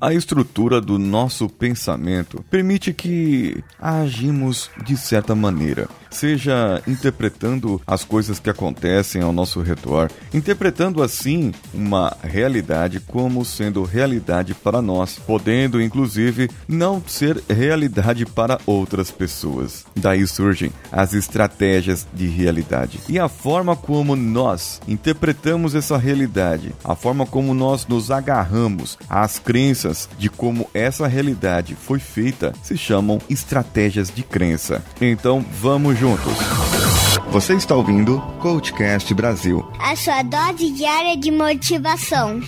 A estrutura do nosso pensamento permite que agimos de certa maneira seja interpretando as coisas que acontecem ao nosso redor, interpretando assim uma realidade como sendo realidade para nós, podendo inclusive não ser realidade para outras pessoas. Daí surgem as estratégias de realidade e a forma como nós interpretamos essa realidade, a forma como nós nos agarramos às crenças de como essa realidade foi feita, se chamam estratégias de crença. Então vamos juntos. Você está ouvindo Coachcast Brasil a sua dose diária de motivação.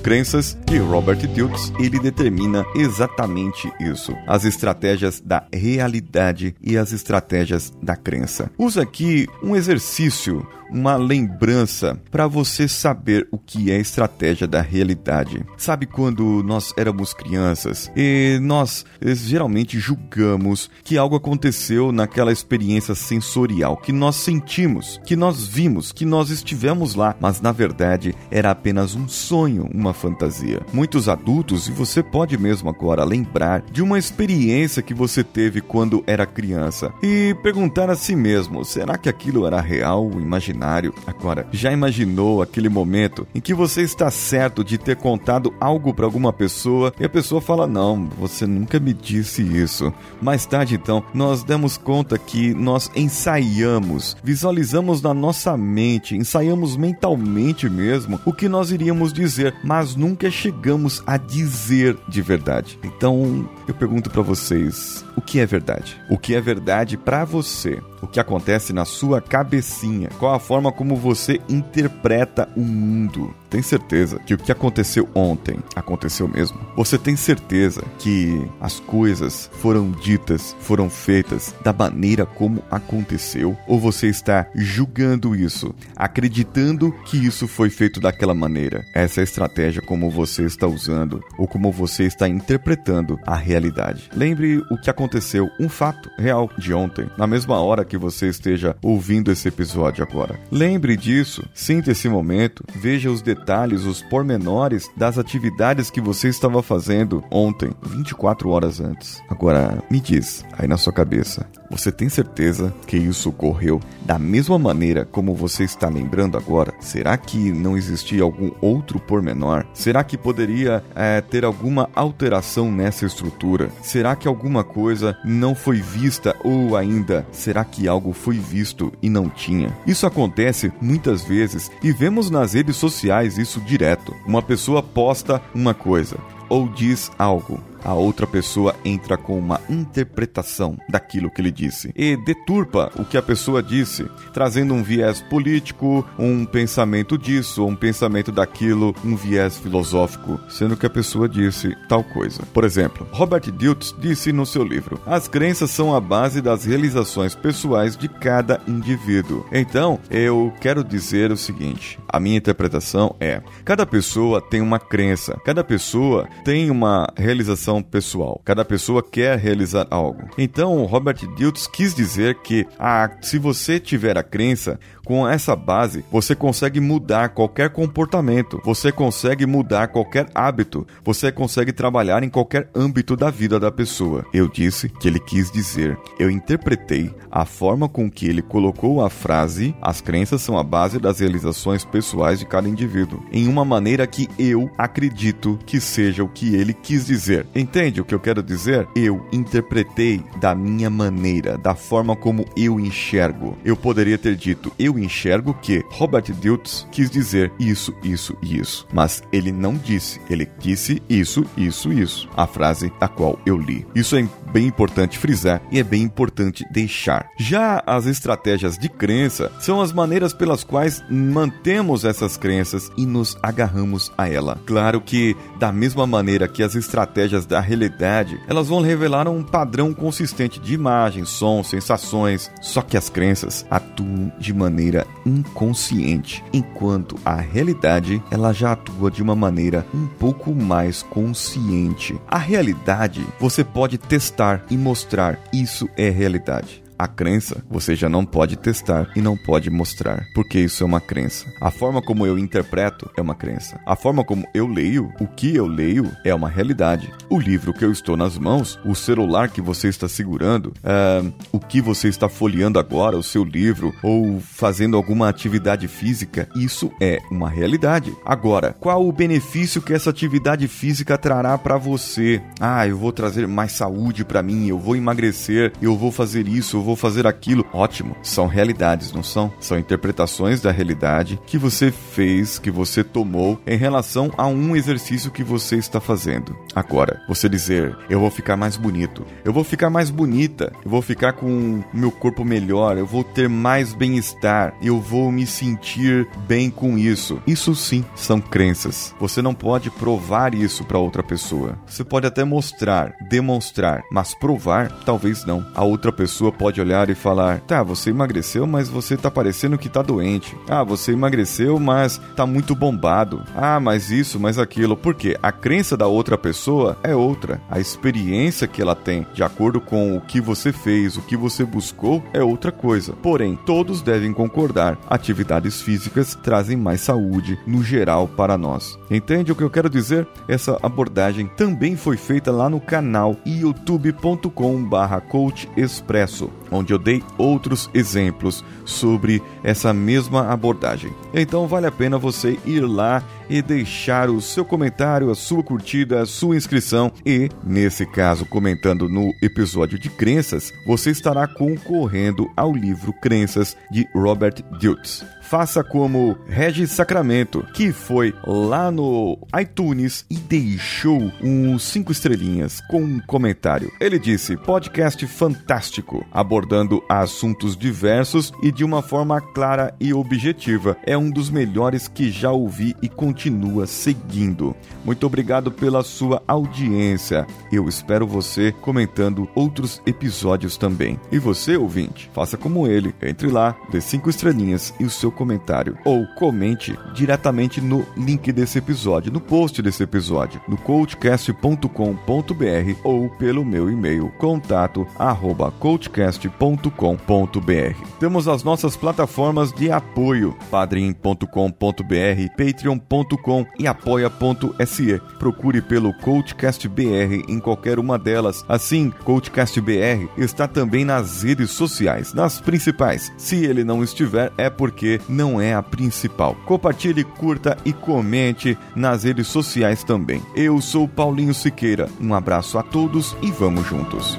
Crenças, de Robert Dilts, ele determina exatamente isso: as estratégias da realidade e as estratégias da crença. Usa aqui um exercício uma lembrança para você saber o que é estratégia da realidade. Sabe quando nós éramos crianças e nós eh, geralmente julgamos que algo aconteceu naquela experiência sensorial que nós sentimos, que nós vimos, que nós estivemos lá, mas na verdade era apenas um sonho, uma fantasia. Muitos adultos, e você pode mesmo agora lembrar de uma experiência que você teve quando era criança e perguntar a si mesmo: será que aquilo era real, imaginário? Agora, já imaginou aquele momento em que você está certo de ter contado algo para alguma pessoa e a pessoa fala: Não, você nunca me disse isso. Mais tarde, então, nós demos conta que nós ensaiamos, visualizamos na nossa mente, ensaiamos mentalmente mesmo o que nós iríamos dizer, mas nunca chegamos a dizer de verdade. Então, eu pergunto para vocês: o que é verdade? O que é verdade para você? O que acontece na sua cabecinha? Qual a forma como você interpreta o mundo? Tem certeza que o que aconteceu ontem aconteceu mesmo? Você tem certeza que as coisas foram ditas, foram feitas da maneira como aconteceu? Ou você está julgando isso, acreditando que isso foi feito daquela maneira? Essa é a estratégia como você está usando ou como você está interpretando a realidade. Lembre o que aconteceu, um fato real de ontem, na mesma hora que você esteja ouvindo esse episódio agora. Lembre disso, sinta esse momento, veja os detalhes detalhes, os pormenores das atividades que você estava fazendo ontem, 24 horas antes. Agora, me diz, aí na sua cabeça, você tem certeza que isso ocorreu da mesma maneira como você está lembrando agora? Será que não existia algum outro pormenor? Será que poderia é, ter alguma alteração nessa estrutura? Será que alguma coisa não foi vista ou ainda será que algo foi visto e não tinha? Isso acontece muitas vezes e vemos nas redes sociais isso direto. Uma pessoa posta uma coisa ou diz algo a outra pessoa entra com uma interpretação daquilo que ele disse e deturpa o que a pessoa disse, trazendo um viés político, um pensamento disso, um pensamento daquilo, um viés filosófico, sendo que a pessoa disse tal coisa. Por exemplo, Robert Diltz disse no seu livro: As crenças são a base das realizações pessoais de cada indivíduo. Então, eu quero dizer o seguinte: a minha interpretação é: cada pessoa tem uma crença, cada pessoa tem uma realização pessoal. Cada pessoa quer realizar algo. Então, Robert Diltz quis dizer que ah, se você tiver a crença, com essa base, você consegue mudar qualquer comportamento, você consegue mudar qualquer hábito, você consegue trabalhar em qualquer âmbito da vida da pessoa. Eu disse que ele quis dizer, eu interpretei a forma com que ele colocou a frase, as crenças são a base das realizações pessoais de cada indivíduo, em uma maneira que eu acredito que seja o que ele quis dizer. Entende o que eu quero dizer? Eu interpretei da minha maneira, da forma como eu enxergo. Eu poderia ter dito, eu enxergo que Robert Diltz quis dizer isso, isso e isso. Mas ele não disse, ele disse isso, isso, isso. A frase a qual eu li. Isso é bem importante frisar e é bem importante deixar. Já as estratégias de crença são as maneiras pelas quais mantemos essas crenças e nos agarramos a ela. Claro que, da mesma maneira que as estratégias da realidade, elas vão revelar um padrão consistente de imagens, sons, sensações, só que as crenças atuam de maneira maneira inconsciente, enquanto a realidade ela já atua de uma maneira um pouco mais consciente. A realidade você pode testar e mostrar isso é realidade. A crença você já não pode testar e não pode mostrar, porque isso é uma crença. A forma como eu interpreto é uma crença. A forma como eu leio, o que eu leio, é uma realidade. O livro que eu estou nas mãos, o celular que você está segurando, uh, o que você está folheando agora, o seu livro, ou fazendo alguma atividade física, isso é uma realidade. Agora, qual o benefício que essa atividade física trará para você? Ah, eu vou trazer mais saúde para mim, eu vou emagrecer, eu vou fazer isso, eu vou vou fazer aquilo. Ótimo, são realidades, não são? São interpretações da realidade que você fez, que você tomou em relação a um exercício que você está fazendo. Agora, você dizer, eu vou ficar mais bonito, eu vou ficar mais bonita, eu vou ficar com meu corpo melhor, eu vou ter mais bem-estar, eu vou me sentir bem com isso. Isso sim são crenças. Você não pode provar isso para outra pessoa. Você pode até mostrar, demonstrar, mas provar talvez não. A outra pessoa pode olhar e falar: tá, você emagreceu, mas você tá parecendo que tá doente. Ah, você emagreceu, mas tá muito bombado. Ah, mas isso, mas aquilo. Porque a crença da outra pessoa é outra. A experiência que ela tem, de acordo com o que você fez, o que você buscou, é outra coisa. Porém, todos devem concordar: atividades físicas trazem mais saúde no geral para nós. Entende o que eu quero dizer? Essa abordagem também foi feita lá no canal youtube.com/coach expresso onde eu dei outros exemplos sobre essa mesma abordagem. Então vale a pena você ir lá e deixar o seu comentário, a sua curtida, a sua inscrição e, nesse caso, comentando no episódio de crenças, você estará concorrendo ao livro Crenças de Robert Diltz faça como Regis Sacramento, que foi lá no iTunes e deixou uns cinco estrelinhas com um comentário. Ele disse: podcast fantástico, abordando assuntos diversos e de uma forma clara e objetiva. É um dos melhores que já ouvi e continua seguindo. Muito obrigado pela sua audiência. Eu espero você comentando outros episódios também. E você, ouvinte, faça como ele. Entre lá, dê cinco estrelinhas e o seu comentário ou comente diretamente no link desse episódio, no post desse episódio, no coachcast.com.br ou pelo meu e-mail contato arroba coachcast.com.br. Temos as nossas plataformas de apoio padrim.com.br, patreon.com e apoia.se. Procure pelo Coachcast BR em qualquer uma delas. Assim, Coachcast BR está também nas redes sociais, nas principais. Se ele não estiver, é porque não é a principal. Compartilhe, curta e comente nas redes sociais também. Eu sou Paulinho Siqueira. Um abraço a todos e vamos juntos.